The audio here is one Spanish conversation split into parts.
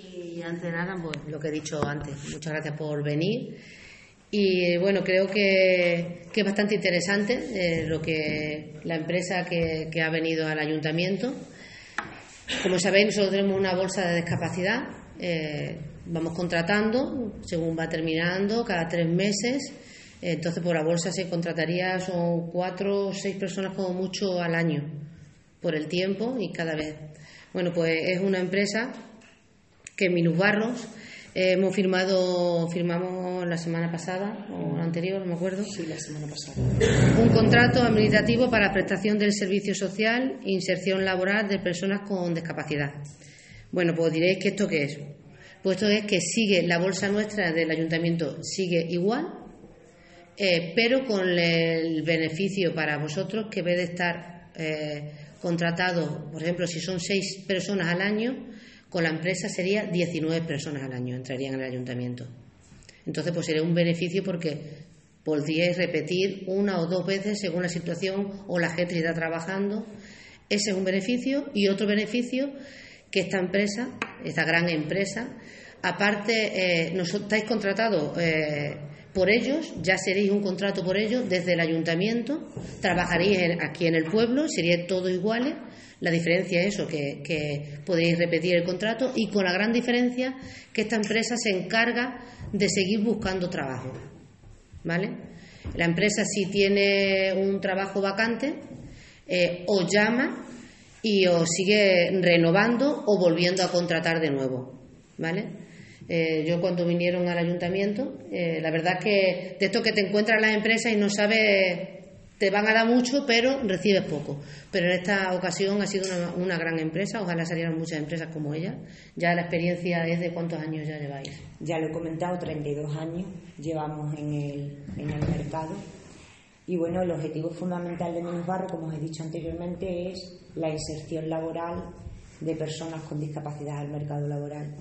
Y antes de nada, pues lo que he dicho antes, muchas gracias por venir. Y bueno, creo que, que es bastante interesante eh, lo que la empresa que, que, ha venido al ayuntamiento. Como sabéis, nosotros tenemos una bolsa de discapacidad. Eh, vamos contratando según va terminando, cada tres meses. Entonces, por la bolsa se contrataría, son cuatro o seis personas como mucho al año, por el tiempo y cada vez. Bueno, pues es una empresa que en Minusbarros eh, hemos firmado, firmamos la semana pasada o la anterior, no me acuerdo. Sí, la semana pasada. Un contrato administrativo para prestación del servicio social e inserción laboral de personas con discapacidad. Bueno, pues diréis que esto qué es. Pues esto es que sigue la bolsa nuestra del ayuntamiento sigue igual, eh, pero con el beneficio para vosotros que ve de estar eh, contratado, por ejemplo, si son seis personas al año, con la empresa sería 19 personas al año entrarían en el ayuntamiento. Entonces, pues sería un beneficio porque podríais repetir una o dos veces según la situación o la gente está trabajando. Ese es un beneficio y otro beneficio que esta empresa, esta gran empresa, aparte, eh, estáis contratados eh, por ellos, ya seréis un contrato por ellos desde el ayuntamiento, trabajaréis aquí en el pueblo, seríais todos iguales la diferencia es eso, que, podéis repetir el contrato y con la gran diferencia que esta empresa se encarga de seguir buscando trabajo. ¿Vale? La empresa si tiene un trabajo vacante, eh, os llama y os sigue renovando o volviendo a contratar de nuevo. ¿Vale? Eh, yo cuando vinieron al ayuntamiento, eh, la verdad es que de esto que te encuentras en las empresas y no sabes te van a dar mucho, pero recibes poco. Pero en esta ocasión ha sido una, gran empresa, ojalá salieran muchas empresas como ella. Ya la experiencia es de cuántos años ya lleváis. Ya lo he comentado, 32 años llevamos en el, en el mercado. Y bueno, el objetivo fundamental de Barro, como os he dicho anteriormente, es la inserción laboral de personas con discapacidad al mercado laboral.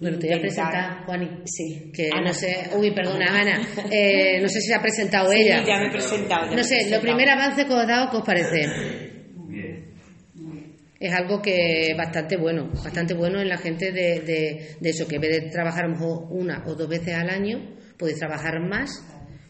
Bueno, te voy a presentar, Juani. Sí. Que no sé. Uy, perdona, Ana. Eh, no sé si se ha presentado sí, ella. ya me he presentado. no sé, lo primer avance que os he dado, ¿qué os parece? Es algo que bastante bueno, bastante bueno en la gente de, de, eso, que en vez de trabajar a lo mejor una o dos veces al año, podéis trabajar más,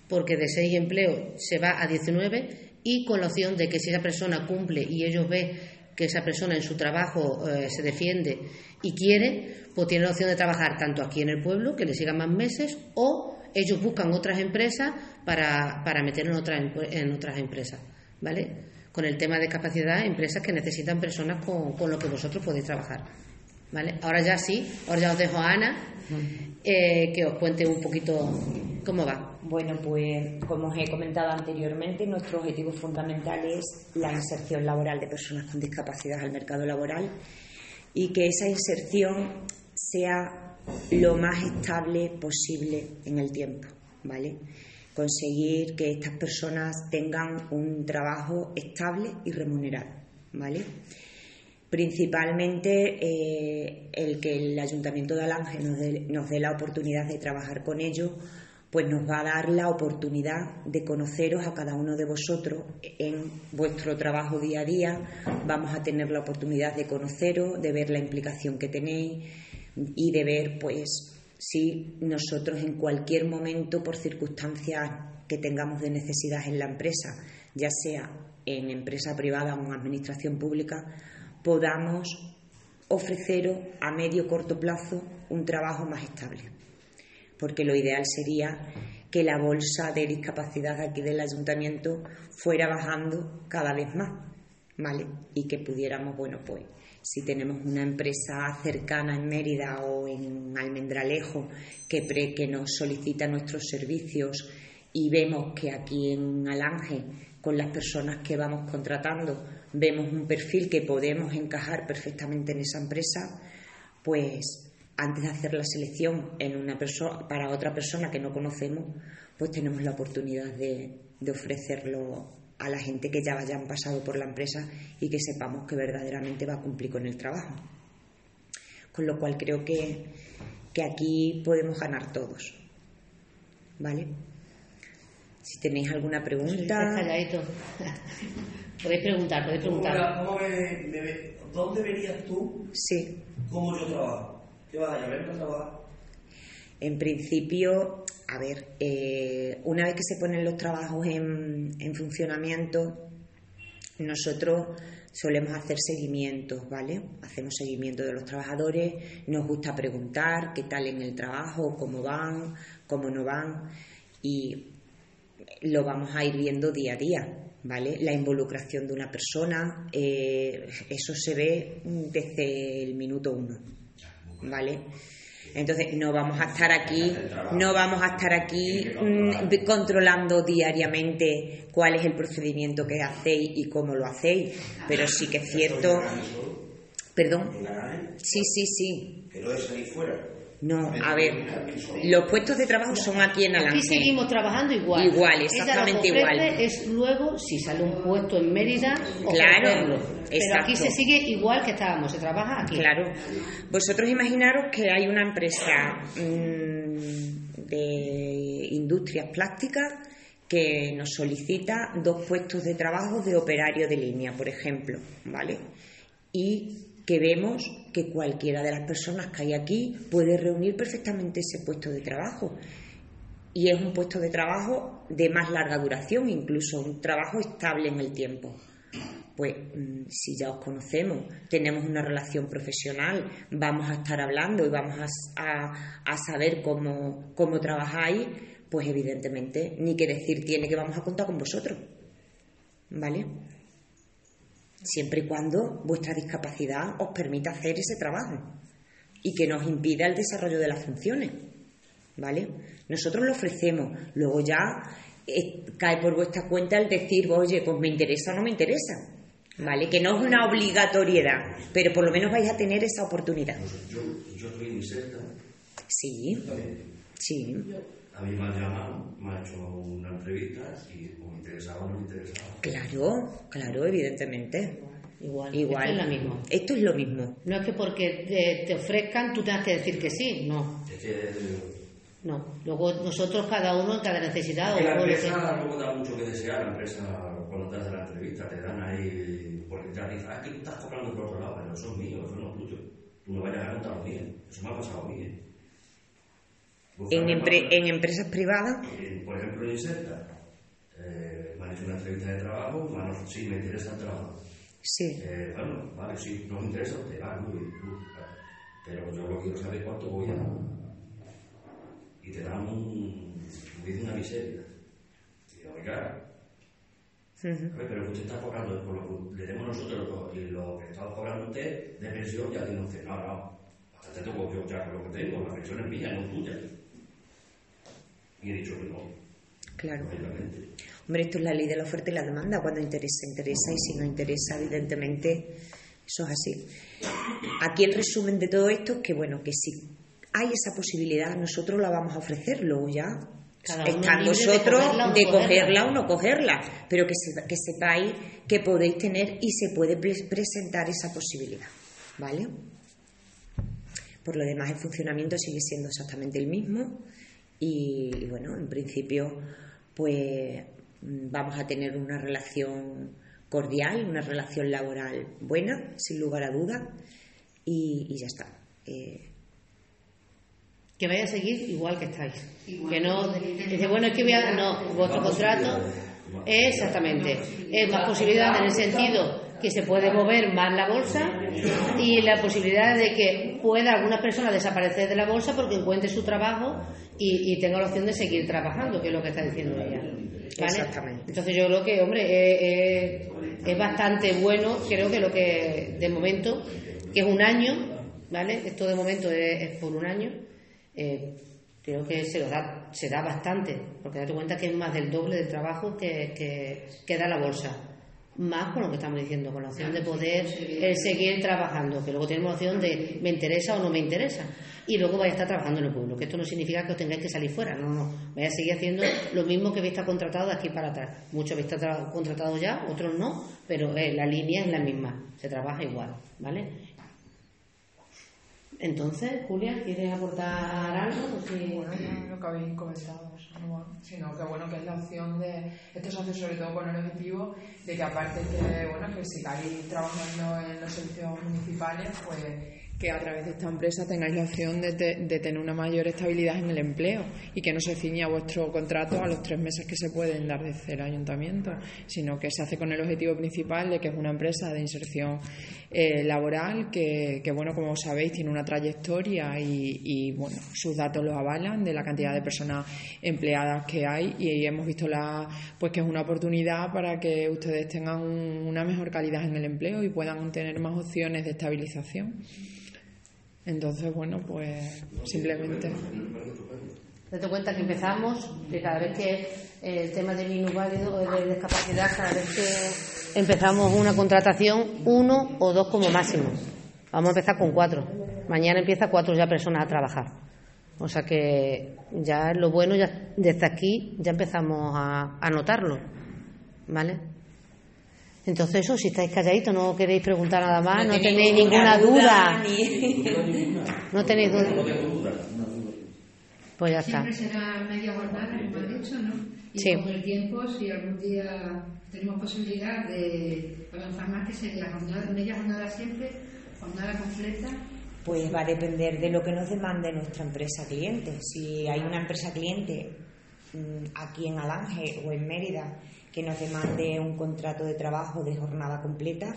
porque de seis empleos se va a 19 y con la opción de que si esa persona cumple y ellos ven que esa persona en su trabajo eh, se defiende y quiere, pues tiene la opción de trabajar tanto aquí en el pueblo, que le sigan más meses, o ellos buscan otras empresas para, para meter en otras, en otras empresas, ¿vale? Con el tema de capacidad, empresas que necesitan personas con, con lo que vosotros podéis trabajar, ¿vale? Ahora ya sí, ahora ya os dejo a Ana, eh, que os cuente un poquito cómo va. Bueno, pues como os he comentado anteriormente, nuestro objetivo fundamental es la inserción laboral de personas con discapacidad al mercado laboral y que esa inserción sea lo más estable posible en el tiempo, ¿vale? Conseguir que estas personas tengan un trabajo estable y remunerado, ¿vale? Principalmente eh, el que el Ayuntamiento de Alange nos dé, nos dé la oportunidad de trabajar con ellos pues nos va a dar la oportunidad de conoceros a cada uno de vosotros en vuestro trabajo día a día. Vamos a tener la oportunidad de conoceros, de ver la implicación que tenéis y de ver, pues, si nosotros en cualquier momento, por circunstancias que tengamos de necesidad en la empresa, ya sea en empresa privada o en administración pública, podamos ofreceros a medio corto plazo un trabajo más estable porque lo ideal sería que la bolsa de discapacidad aquí del ayuntamiento fuera bajando cada vez más, ¿vale? Y que pudiéramos, bueno, pues si tenemos una empresa cercana en Mérida o en Almendralejo que, pre, que nos solicita nuestros servicios y vemos que aquí en Alange, con las personas que vamos contratando, vemos un perfil que podemos encajar perfectamente en esa empresa, pues antes de hacer la selección en una persona, para otra persona que no conocemos, pues tenemos la oportunidad de, ofrecerlo a la gente que ya hayan pasado por la empresa y que sepamos que verdaderamente va a cumplir con el trabajo. Con lo cual creo que, que aquí podemos ganar todos. ¿Vale? Si tenéis alguna pregunta. podéis preguntar, podéis preguntar. ¿Dónde verías tú sí. cómo yo trabajo? ¿Qué vas a llamar para trabajar? En principio, a ver, eh, una vez que se ponen los trabajos en, en funcionamiento, nosotros solemos hacer seguimientos, ¿vale? Hacemos seguimiento de los trabajadores, nos gusta preguntar qué tal en el trabajo, cómo van, cómo no van y lo vamos a ir viendo día a día, ¿vale? La involucración de una persona, eh, eso se ve desde el minuto uno, ¿vale? Entonces no vamos a estar aquí, no vamos a estar aquí mm, controlando diariamente cuál es el procedimiento que hacéis y cómo lo hacéis, pero sí que es cierto. Perdón. Sí, sí, sí. Que no de salir fuera. No, a ver, los puestos de trabajo son aquí en Alange. Aquí seguimos trabajando igual. Igual, exactamente Ella lo que igual. Es luego, si sale un puesto en Mérida, Claro, ofrecerlo. Pero aquí exacto. se sigue igual que estábamos, se trabaja aquí. Claro. Vosotros imaginaros que hay una empresa mm, de industrias plásticas que nos solicita dos puestos de trabajo de operario de línea, por ejemplo, ¿vale? Y que vemos que cualquiera de las personas que hay aquí puede reunir perfectamente ese puesto de trabajo. Y es un puesto de trabajo de más larga duración, incluso un trabajo estable en el tiempo pues mm, si ya os conocemos, tenemos una relación profesional, vamos a estar hablando y vamos a, a- a saber cómo, cómo trabajáis, pues evidentemente ni que decir tiene que vamos a contar con vosotros. ¿Vale? Siempre y cuando vuestra discapacidad os permita hacer ese trabajo y que nos impida el desarrollo de las funciones. ¿Vale? Nosotros lo ofrecemos, luego ya eh, cae por vuestra cuenta el decir, oye, pues me interesa o no me interesa. ¿Vale? Que no es una obligatoriedad, pero por lo menos vais a tener esa oportunidad. Yo, yo estoy en Iserta. Sí, sí. A mí me han llamado, me han hecho una entrevista y o me interesaba o no me interesaba. Claro, claro, evidentemente. Igual. Igual. Esto es lo mismo. Esto es lo mismo. No es que porque te, te ofrezcan tú tengas que decir que sí, no. Es que, No. Luego nosotros, cada uno en cada necesidad. que la empresa luego da mucho que desear, la empresa cuando te hace la entrevista te dan ahí, porque te dicen, ah, es que tú estás cobrando por otro lado, pero eso es mío, eso no es tuyo. Tú no vayas a contar lo mío. Eso me ha pasado a mí. ¿eh? En, Buscarme empre- en empresas privadas, por ejemplo, en Inserta, eh, me han hecho una entrevista de trabajo, me ofrecido- sí, me interesa el trabajo. sí. Eh, bueno, vale, sí, nos interesa, te va, muy bien, pero yo lo quiero saber cuánto voy a... Y te dan un... me dice una miseria. Y digo, oiga, ver, pero usted está cobrando por lo que le demos nosotros lo- y lo que está cobrando usted de pensión, ya tiene usted, no, no, bastante tengo yo ya con lo que tengo, la pensión es mía, no es tuya. Y he dicho que no, Claro. Hombre, esto es la ley de la oferta y la demanda. Cuando interesa, interesa y si no interesa, evidentemente, eso es así. Aquí el resumen de todo esto es que, bueno, que si hay esa posibilidad, nosotros la vamos a ofrecer, luego ya está en de vosotros cogerla o no de cogerla. cogerla o no cogerla, pero que, se- que sepáis que podéis tener y se puede pre- presentar esa posibilidad, ¿vale? Por lo demás, el funcionamiento sigue siendo exactamente el mismo y, y bueno, en principio, pues vamos a tener una relación cordial, una relación laboral buena, sin lugar a dudas, y, y ya está. Eh, Que vaya a seguir igual que estáis. Que no. Dice, bueno, es que voy a. No, vuestro contrato. Exactamente. Es más posibilidad en el sentido que se puede mover más la bolsa y la posibilidad de que pueda alguna persona desaparecer de la bolsa porque encuentre su trabajo y, y tenga la opción de seguir trabajando, que es lo que está diciendo ella. ¿vale? Exactamente. Entonces yo creo que, hombre, eh, eh, es bastante bueno, creo que lo que de momento, que es un año, ¿vale? Esto de momento es, es por un año, eh, creo que se lo da, se da bastante, porque date cuenta que es más del doble del trabajo que, que, que da la bolsa. Más con lo que estamos diciendo, con la opción de poder eh, seguir trabajando, que luego tenemos la opción de me interesa o no me interesa. Y luego vais a estar trabajando en el pueblo, que esto no significa que os tengáis que salir fuera, no, no. Vais a seguir haciendo lo mismo que habéis estado contratado de aquí para atrás. Muchos habéis estado contratados ya, otros no, pero eh, la línea es la misma, se trabaja igual, ¿vale? Entonces, Julia, ¿quieres aportar algo? Pues sí. Bueno, no lo que va. sino que bueno, que es la opción de, esto se hace sobre todo con el objetivo de que aparte que, bueno, que sigáis trabajando en los servicios municipales, pues que a través de esta empresa tengáis la opción de, de, tener una mayor estabilidad en el empleo y que no se ciña vuestro contrato a los tres meses que se pueden dar desde el ayuntamiento, sino que se hace con el objetivo principal de que es una empresa de inserción eh, laboral que, que, bueno, como sabéis, tiene una trayectoria y, y, bueno, sus datos lo avalan de la cantidad de personas empleadas que hay y hemos visto la, pues que es una oportunidad para que ustedes tengan una mejor calidad en el empleo y puedan tener más opciones de estabilización. Entonces, bueno, pues simplemente. Date cuenta que empezamos, que cada vez que el tema del minusválido o de discapacidad, cada vez que empezamos una contratación, uno o dos como máximo. Vamos a empezar con cuatro. Mañana empieza cuatro ya personas a trabajar. O sea que ya lo bueno, ya desde aquí ya empezamos a, a notarlo. ¿Vale? Entonces, eso, si estáis calladitos, no queréis preguntar nada más, no, tenéis ninguna duda. No tenéis duda. Pues ya está. Siempre será media jornada, como ha dicho, ¿no? Y con el tiempo, si algún día tenemos posibilidad de avanzar más, que sería jornada, media jornada siempre, jornada completa. Pues va a depender de lo que nos demande nuestra empresa cliente. Si hay una empresa cliente mm, aquí en Alange o en Mérida que nos demande un contrato de trabajo de jornada completa,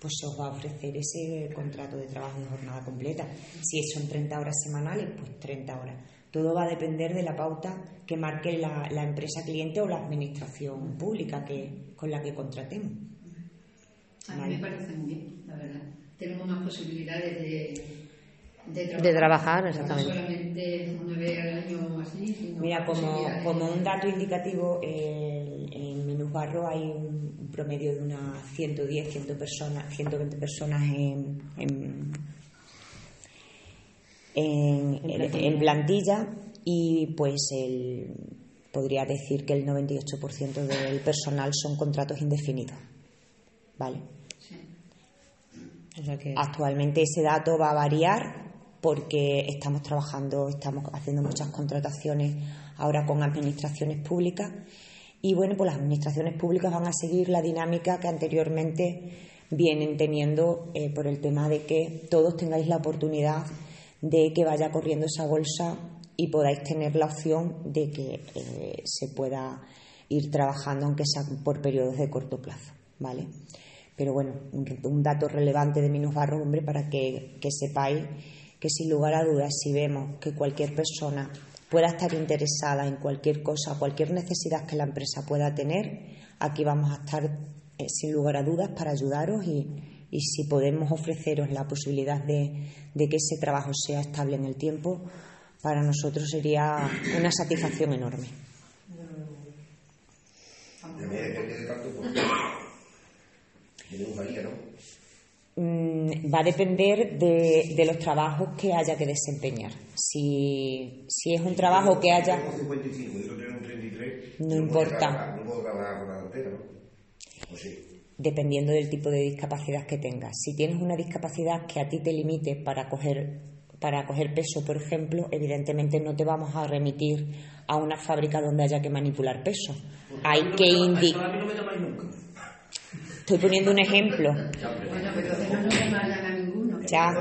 pues se os va a ofrecer ese contrato de trabajo de jornada completa. Si son 30 horas semanales, pues 30 horas. Todo va a depender de la pauta que marque la, empresa cliente o la administración pública que, con la que contratemos. A mí me parece muy bien, la verdad. Tenemos más posibilidades de, de trabajar. exactamente. No solamente una vez al año así, Mira, como, como un dato indicativo, Minusbarro hay un, promedio de unas 110, 100 personas, 120 personas en, en, en, plantilla y pues el, podría decir que el 98% del personal son contratos indefinidos. ¿Vale? Actualmente ese dato va a variar porque estamos trabajando, estamos haciendo muchas contrataciones ahora con administraciones públicas y bueno, pues las administraciones públicas van a seguir la dinámica que anteriormente vienen teniendo eh, por el tema de que todos tengáis la oportunidad de que vaya corriendo esa bolsa y podáis tener la opción de que eh, se pueda ir trabajando, aunque sea por periodos de corto plazo, ¿vale? Pero bueno, un, dato relevante de Minusbarro, hombre, para que, que sepáis que sin lugar a dudas, si vemos que cualquier persona pueda estar interesada en cualquier cosa, cualquier necesidad que la empresa pueda tener, aquí vamos a estar eh, sin lugar a dudas para ayudaros y, si podemos ofreceros la posibilidad de, que ese trabajo sea estable en el tiempo, para nosotros sería una satisfacción enorme. Va a depender de, los trabajos que haya que desempeñar. Si, si es un trabajo que haya... No importa. Dependiendo del tipo de discapacidad que tengas. Si tienes una discapacidad que a ti te limite para coger, para coger peso, por ejemplo, evidentemente no te vamos a remitir a una fábrica donde haya que manipular peso. Hay que indicar Estoy poniendo un ejemplo. Ya,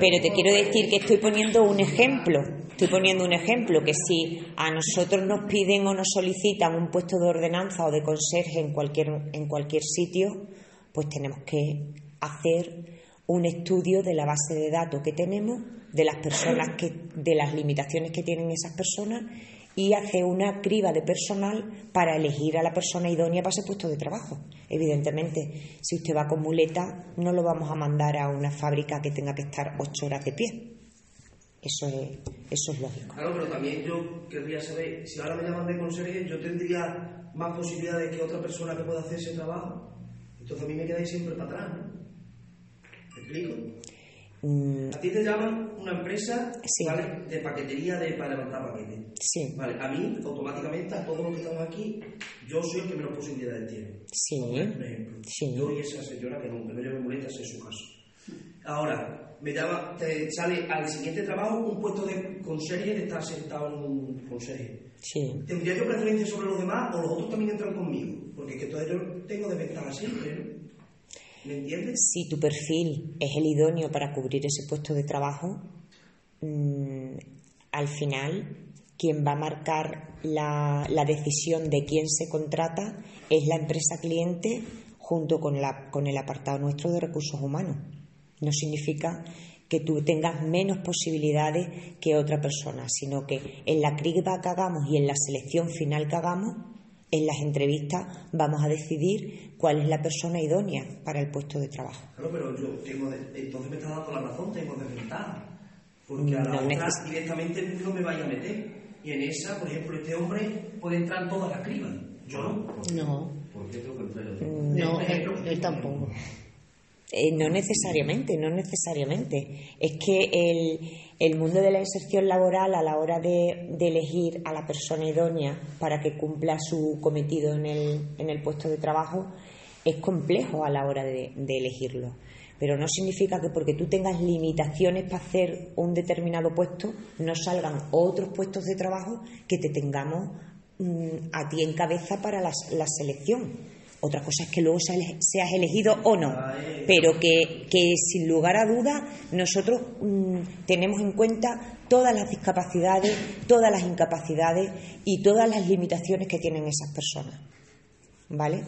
pero te quiero decir que estoy poniendo un ejemplo. Estoy poniendo un ejemplo que si a nosotros nos piden o nos solicitan un puesto de ordenanza o de conserje en cualquier, en cualquier sitio, pues tenemos que hacer un estudio de la base de datos que tenemos, de las personas que, de las limitaciones que tienen esas personas y hace una criba de personal para elegir a la persona idónea para ese puesto de trabajo. Evidentemente, si usted va con muleta, no lo vamos a mandar a una fábrica que tenga que estar ocho horas de pie. Eso es, eso es lógico. Claro, pero también yo querría saber, si ahora me llaman de conserje, yo tendría más posibilidades que otra persona que pueda hacer ese trabajo. Entonces a mí me quedáis siempre para atrás, ¿no? ¿Me explico? Mm. A ti te llaman una empresa de paquetería de, para levantar paquetes. Sí. Vale, a mí, automáticamente, a todos los que estamos aquí, yo soy el que menos posibilidades tiene. Sí. Por ejemplo, sí. Yo y esa señora que no, me lleva muletas en su caso. Ahora, me llama, te sale al siguiente trabajo un puesto de conserje de estar sentado en un conserje. Sí. ¿Tendría yo preferencia sobre los demás o los otros también entran conmigo? Porque es que todo yo tengo de ventaja siempre, ¿no? Si tu perfil es el idóneo para cubrir ese puesto de trabajo, mm, al final quien va a marcar la, la, decisión de quién se contrata es la empresa cliente junto con, la, con el apartado nuestro de recursos humanos. No significa que tú tengas menos posibilidades que otra persona, sino que en la criba que hagamos y en la selección final que hagamos, en las entrevistas vamos a decidir cuál es la persona idónea para el puesto de trabajo. Claro, pero yo tengo, entonces me está dando la razón, tengo desventaja. Porque a la otra directamente no me vaya a meter. Y en esa, por ejemplo, este hombre puede entrar en todas las cribas. Yo no. No. Mm, no, él, él tampoco. Eh, no necesariamente, no necesariamente. Es que el, el, mundo de la inserción laboral a la hora de, elegir a la persona idónea para que cumpla su cometido en el, en el puesto de trabajo es complejo a la hora de, elegirlo. Pero no significa que porque tú tengas limitaciones para hacer un determinado puesto, no salgan otros puestos de trabajo que te tengamos mm, a ti en cabeza para la selección. Otra cosa es que luego seas elegido o no, pero que, sin lugar a duda nosotros mmm, tenemos en cuenta todas las discapacidades, todas las incapacidades y todas las limitaciones que tienen esas personas. ¿Vale?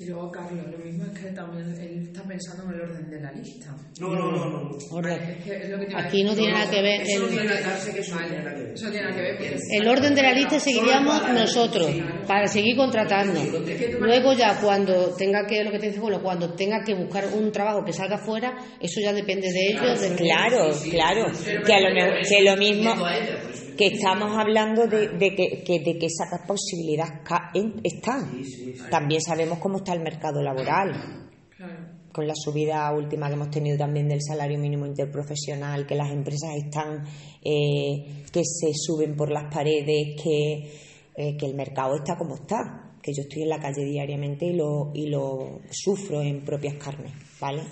Y luego, Carlos, lo mismo es que también él está pensando en el orden de la lista. No, no, no. no. Orden. Es que es lo que Aquí no tiene nada que ver. Eso el... tiene que eso tiene nada que ver. El orden de la lista seguiríamos nosotros para seguir contratando. Luego ya cuando tenga que, lo que te dice, bueno, cuando tenga que buscar un trabajo que salga fuera, eso ya depende de ellos. De claro, claro. Que, a lo, que lo mismo que estamos hablando de, de, que, que, de que esa posibilidad está. También sabemos cómo está el mercado laboral. Con la subida última que hemos tenido también del salario mínimo interprofesional, que las empresas están eh, que se suben por las paredes, que, eh, que el mercado está como está, que yo estoy en la calle diariamente y lo, y lo sufro en propias carnes, ¿vale?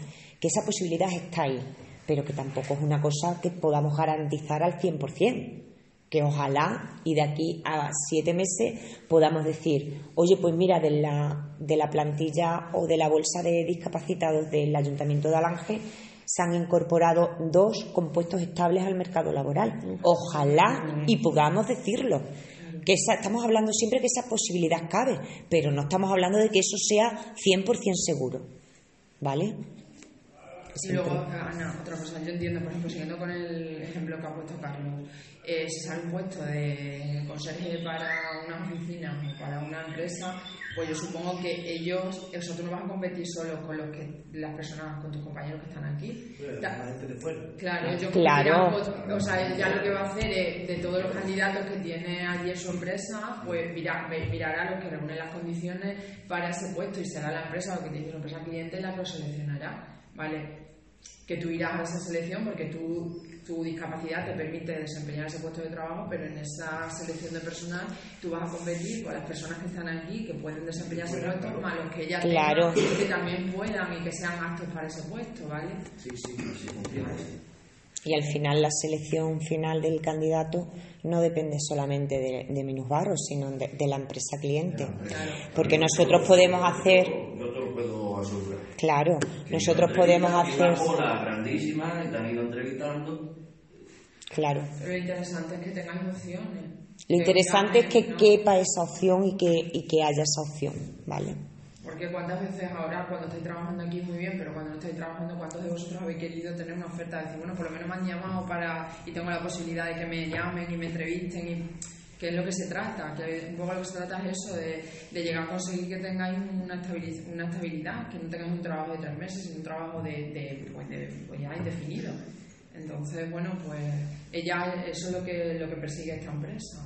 Que esa posibilidad está ahí, pero que tampoco es una cosa que podamos garantizar al 100% que ojalá y de aquí a siete meses podamos decir, oye, pues mira, de la, de la plantilla o de la bolsa de discapacitados del Ayuntamiento de Alange se han incorporado dos compuestos estables al mercado laboral. Ojalá y podamos decirlo. Que esa, estamos hablando siempre que esa posibilidad cabe, pero no estamos hablando de que eso sea 100% seguro. ¿Vale? Y luego, Ana, otra cosa, yo entiendo, por ejemplo, siguiendo con el ejemplo que ha puesto Carlos, eh, si sale un puesto de conserje para una oficina o para una empresa, pues yo supongo que ellos, o sea, tú no vas a competir solo con los que, las personas, con tus compañeros que están aquí. Claro, yo claro. o sea, ya lo que va a hacer es, de todos los candidatos que tiene allí en su empresa, pues mirar, mirará a los que reúnen las condiciones para ese puesto y será la empresa o que tiene su empresa cliente la que lo seleccionará. ¿Vale? que tú irás a esa selección porque tú, tu discapacidad te permite desempeñar ese puesto de trabajo, pero en esa selección de personal tú vas a competir con las personas que están aquí, que pueden desempeñar ese puesto, más los que ya claro. tengan, que también puedan y que sean aptos para ese puesto, ¿vale? Sí, sí, sí, Y al final la selección final del candidato no depende solamente de, de Minusbarro, sino de, de, la empresa cliente. Claro. Porque nosotros podemos hacer... Claro, nosotros podemos hacer... Una cola grandísima y te han ido entrevistando. Claro. Pero lo interesante es que tengáis opciones. Lo interesante es que quepa esa opción y que, y que haya esa opción, ¿vale? Porque cuántas veces ahora, cuando estáis trabajando aquí muy bien, pero cuando no estáis trabajando, ¿cuántos de vosotros habéis querido tener una oferta de decir, bueno, por lo menos me han llamado para y tengo la posibilidad de que me llamen y me entrevisten y que es lo que se trata, que un poco lo que se trata es eso, de, de llegar a conseguir que tengáis una estabilidad, una estabilidad, que no tengáis un trabajo de tres meses, sino un trabajo de, de, pues de pues ya indefinido. Entonces, bueno, pues ella, eso es lo que, lo que persigue esta empresa.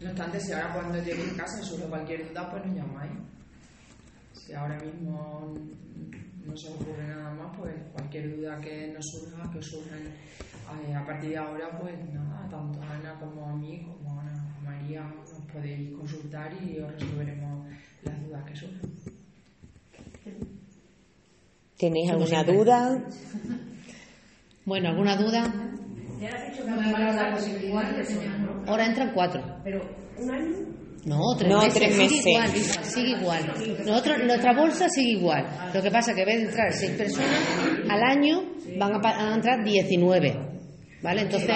No obstante, si ahora cuando lleguéis a casa surge cualquier duda, pues nos llamáis. Si ahora mismo no se ocurre nada más, pues cualquier duda que nos surja, que surja a partir de ahora, pues nada, tanto a Ana como a mí, como a Ana, María, nos podéis consultar y os resolveremos las dudas que surjan. ¿Tenéis alguna duda? Bueno, ¿alguna duda? Ya has dicho que me van a dar posibilidad de enseñar, ¿no? Ahora entran cuatro. Pero un año No, tres No, meses. tres sigue igual, sigue igual. Nosotros, nuestra bolsa sigue igual. Lo que pasa es que en vez de entrar seis personas, al año van a, a entrar 19. ¿Vale? Entonces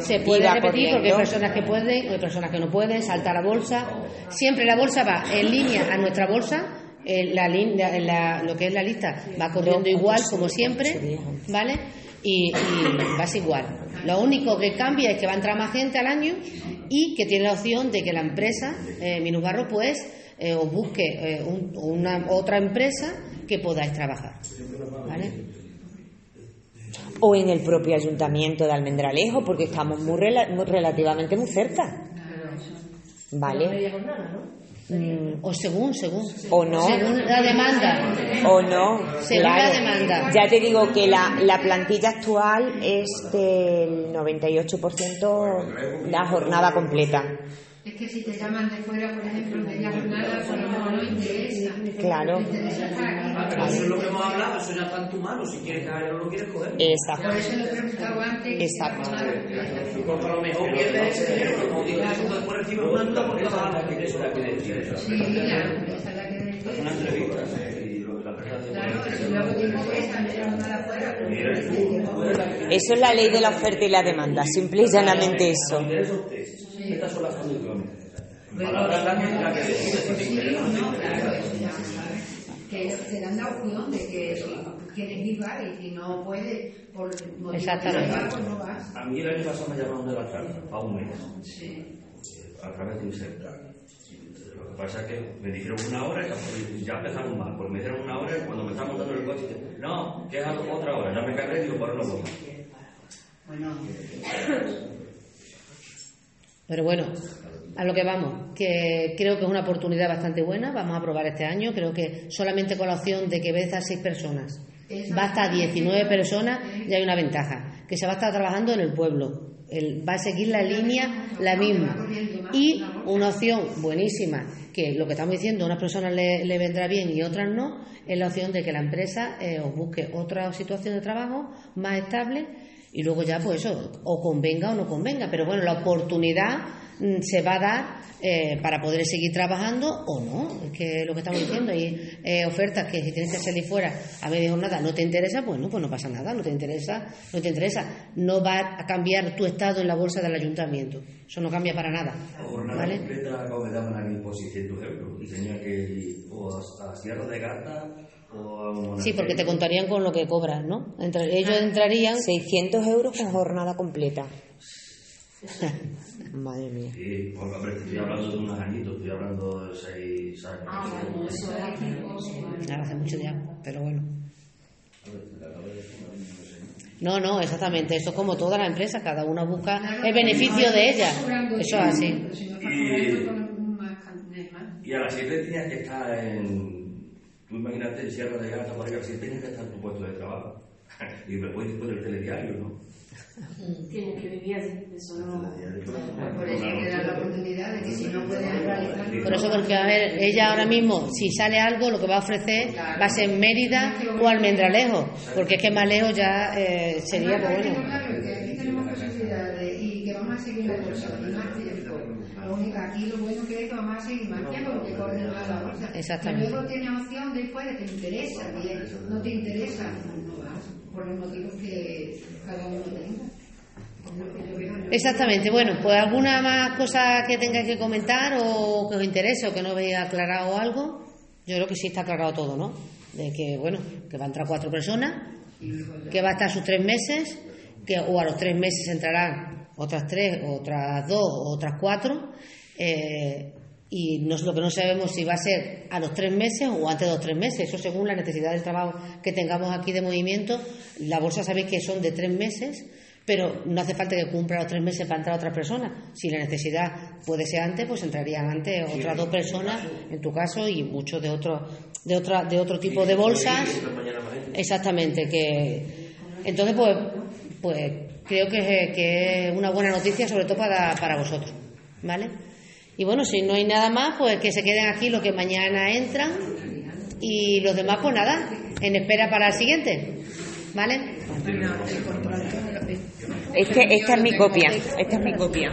se puede repetir porque hay personas que pueden, hay personas que no pueden, salta la bolsa. Siempre la bolsa va en línea a nuestra bolsa. eh, La, la- la- lo que es la lista va corriendo igual como siempre, ¿vale? Y, y vas igual. Lo único que cambia es que va a entrar más gente al año y que tiene la opción de que la empresa, eh, Minusbarro, pues eh, os busque eh, un- una otra empresa que podáis trabajar. ¿Vale? O en el propio ayuntamiento de Almendralejo, porque estamos muy, rela- muy- relativamente muy cerca. ¿Vale? Mm, O según, según. O no. Según la demanda. O no, Según claro. la demanda. Ya te digo que la, la plantilla actual es del 98% la jornada completa. Es que si te llaman de fuera, por ejemplo, en media jornada, pues no, no interesa. Claro. Interesa. Pero eso es lo que hemos hablado, eso ya está en tu mano. Si quieres caer o no lo quieres coger. Por eso lo he preguntado antes. Exacto. Porque a lo mejor pierdes ese dinero, pero como digo, eso después recibes una ayuda por trabajar en eso. Sí, claro, esa es la que Una entrevista que la Claro, pero si luego tienes que pues Eso es la ley de la oferta y la demanda, simple y llanamente eso. Estas son las. Palabras la que ellos te dan la opción de que quieres ir, va, y si no puedes, por motivos pues no vas. A mí el año pasado me llamaron de la charla, a un mes, Sí. a través de Inserta. Lo que pasa es que me dijeron una hora y ya- empezaron mal, porque me dijeron una hora y cuando me estaban montando el coche, no, que es otra hora, ya me cargué y digo, para Bueno, Pero bueno, a lo que vamos, que creo que es una oportunidad bastante buena, vamos a probar este año, creo que solamente con la opción de que vez estar seis personas, va a estar 19 personas, ya hay una ventaja, que se va a estar trabajando en el pueblo, el- va a seguir la línea la misma. Y una opción buenísima, que lo que estamos diciendo, a unas personas le, le vendrá bien y otras no, es la opción de que la empresa eh, os busque otra situación de trabajo más estable y luego ya pues eso, o convenga o no convenga, pero bueno, la oportunidad mm, se va a dar eh, para poder seguir trabajando o no, es que lo que estamos diciendo, hay eh, ofertas que si tienes que salir fuera a media jornada no te interesa, pues no, pues no pasa nada, no te interesa, no te interesa, no va a cambiar tu estado en la bolsa del ayuntamiento, eso no cambia para nada, Jornada ¿vale? completa como me daban aquí por 600 euros y tenía que ir o a, a Sierra de Gata Sí, porque te contarían con lo que cobras, ¿no? Entre- ellos entrarían 600 euros con jornada completa. Madre mía. Sí, porque hombre, estoy hablando de unos añitos, estoy hablando de 6 años. Nada, hace mucho ya, pero bueno. No, no, exactamente. Eso es como todas las empresas, cada una busca el beneficio de ella. Eso es así. Can- más. Y a las 7 tenías que estar en. Tú imagínate en Sierra de Gata, por ahí, a las 7 tenías que estar en tu puesto de trabajo. Y después, después del telediario, ¿no? Tienes que vivir así, eso no. Por eso hay que dar la oportunidad de que si no puedes realizar. Por eso, porque, a ver, ella ahora mismo, si sale algo, lo que va a ofrecer va a ser Mérida o Almendralejo. Porque es que más lejos ya eh, sería, pues bueno. claro que aquí tenemos posibilidades y que vamos a seguir la tiempo. Aquí lo bueno que es que vamos a seguir porque corre más la bolsa. Exactamente. Pero luego tienes opción después de te interesa, bien, no te interesa, no vas, por los motivos que cada uno tenga. Exactamente. Bueno, pues alguna más cosa que tengáis que comentar o que os interese o que no veáis aclarado algo. Yo creo que sí está aclarado todo, ¿no? De que, bueno, que va a entrar cuatro personas, que va a estar sus tres meses, que o a los tres meses entrarán otras tres, otras dos, otras cuatro, eh, y no, lo que no sabemos si va a ser a los tres meses o antes de los tres meses, eso según la necesidad del trabajo que tengamos aquí de movimiento. La bolsa sabéis que son de tres meses, pero no hace falta que cumpla los tres meses para entrar otras personas. Si la necesidad puede ser antes, pues entrarían antes otras dos personas, en tu caso, y muchos de otros de otra, de otro tipo de bolsas. Exactamente, que entonces pues pues creo que, que es una buena noticia sobre todo para, para vosotros, ¿vale? Y bueno, si no hay nada más, pues que se queden aquí los que mañana entran y los demás pues nada, en espera para el siguiente, ¿vale? Esta es mi copia. Esta es mi copia.